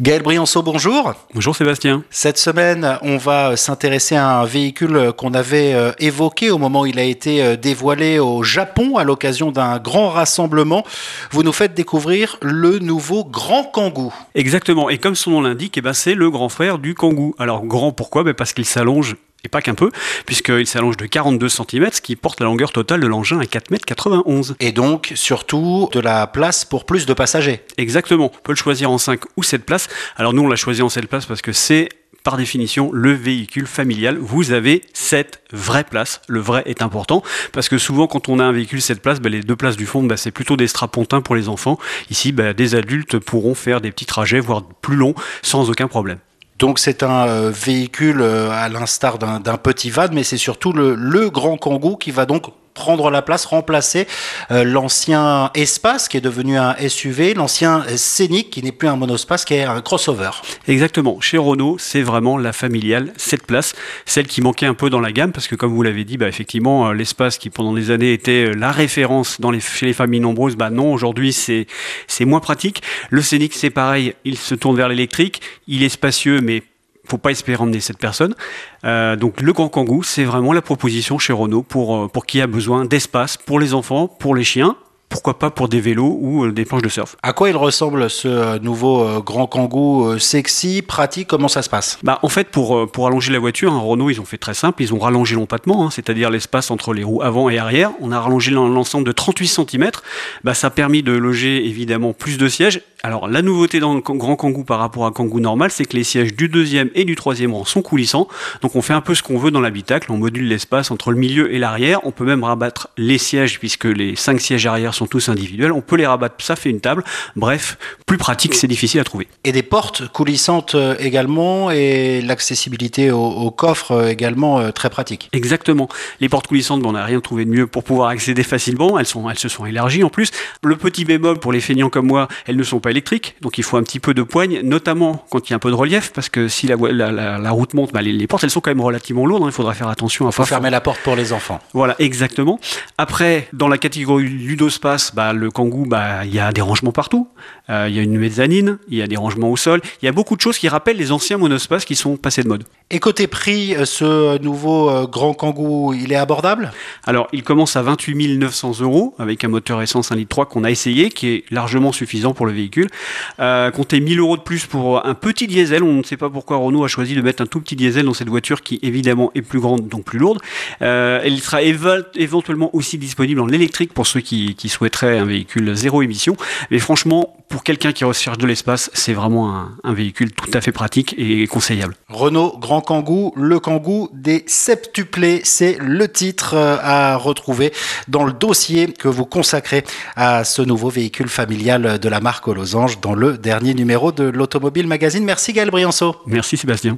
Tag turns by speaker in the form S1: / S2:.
S1: Gaël Brianceau, bonjour.
S2: Bonjour Sébastien.
S1: Cette semaine, on va s'intéresser à un véhicule qu'on avait euh, évoqué au moment où il a été euh, dévoilé au Japon à l'occasion d'un grand rassemblement. Vous nous faites découvrir le nouveau Grand Kangoo.
S2: Exactement, et comme son nom l'indique, eh ben c'est le grand frère du Kangoo. Alors grand pourquoi? Ben Parce qu'il s'allonge et pas qu'un peu, puisqu'il s'allonge de 42 cm, ce qui porte la longueur totale de l'engin à 4,91 m.
S1: Et donc, surtout, de la place pour plus de passagers.
S2: Exactement, on peut le choisir en 5 ou 7 places. Alors nous, on l'a choisi en 7 places parce que c'est par définition le véhicule familial. Vous avez 7 vraies places. Le vrai est important parce que souvent quand on a un véhicule 7 places, ben, les deux places du fond, ben, c'est plutôt des strapontins pour les enfants. Ici, ben, des adultes pourront faire des petits trajets, voire plus longs, sans aucun problème.
S1: Donc c'est un euh, véhicule euh, à l'instar d'un petit van, mais c'est surtout le, grand Kangoo qui va donc prendre la place, remplacer euh, l'ancien Espace qui est devenu un SUV, l'ancien Scénic qui n'est plus un monospace, qui est un crossover.
S2: Exactement. Chez Renault, c'est vraiment la familiale, cette place, celle qui manquait un peu dans la gamme, parce que comme vous l'avez dit, bah, effectivement, euh, l'espace qui pendant des années était euh, la référence dans les, chez les familles nombreuses, bah non, aujourd'hui c'est c'est moins pratique. Le Scénic, c'est pareil, il se tourne vers l'électrique, il est spacieux, mais faut pas espérer emmener cette personne. Euh, donc le Grand Kangoo, c'est vraiment la proposition chez Renault pour, euh, pour qui a besoin d'espace pour les enfants, pour les chiens, pourquoi pas pour des vélos ou euh, des planches de surf.
S1: À quoi il ressemble ce euh, nouveau euh, Grand Kangoo sexy, pratique? Comment ça se passe?
S2: Bah, En fait, pour, pour allonger la voiture, hein, Renault, ils ont fait très simple. Ils ont rallongé l'empattement, hein, c'est-à-dire l'espace entre les roues avant et arrière. On a rallongé l'ensemble de 38 cm. Bah, ça a permis de loger évidemment plus de sièges. Alors la nouveauté dans le Grand Kangoo par rapport à un Kangoo normal, c'est que les sièges du deuxième et du troisième rang sont coulissants. Donc on fait un peu ce qu'on veut dans l'habitacle. On module l'espace entre le milieu et l'arrière. On peut même rabattre les sièges puisque les cinq sièges arrière sont tous individuels. On peut les rabattre, ça fait une table. Bref, plus pratique, c'est difficile à trouver.
S1: Et des portes coulissantes euh, également et l'accessibilité au, coffre euh, également euh, très pratique.
S2: Exactement. Les portes coulissantes, on n'a rien trouvé de mieux pour pouvoir accéder facilement. Elles, sont, elles se sont élargies en plus. Le petit bémol pour les feignants comme moi, elles ne sont pas électriques, donc il faut un petit peu de poigne, notamment quand il y a un peu de relief, parce que si la, la, route monte, bah, les, portes elles sont quand même relativement lourdes. Hein. il faudra faire attention à.
S1: Faut fermer la porte pour les enfants.
S2: Voilà, exactement. Après, dans la catégorie bah, le Kangoo, bah, il y a des rangements partout. Euh, il y a une mezzanine, il y a des rangements au sol. Il y a beaucoup de choses qui rappellent les anciens monospaces qui sont passés de mode.
S1: Et côté prix, euh, ce nouveau euh, Grand Kangoo, il est abordable?
S2: Alors, il commence à 28 900 euros avec un moteur essence 1 litre 3 qu'on a essayé, qui est largement suffisant pour le véhicule. Euh, comptez 1000 euros de plus pour un petit diesel. On ne sait pas pourquoi Renault a choisi de mettre un tout petit diesel dans cette voiture qui évidemment est plus grande, donc plus lourde. Euh, elle sera éventuellement aussi disponible en électrique pour ceux qui, qui souhaiteraient un véhicule zéro émission. Mais franchement, pour quelqu'un qui recherche de l'espace, c'est vraiment un, un, véhicule tout à fait pratique et conseillable.
S1: Renault Grand Kangoo, le Kangoo des septuplés, c'est le titre euh, à retrouver dans le dossier que vous consacrez à ce nouveau véhicule familial de la marque aux losanges dans le dernier numéro de l'Automobile Magazine. Merci Gaël Brianceau.
S2: Merci Sébastien.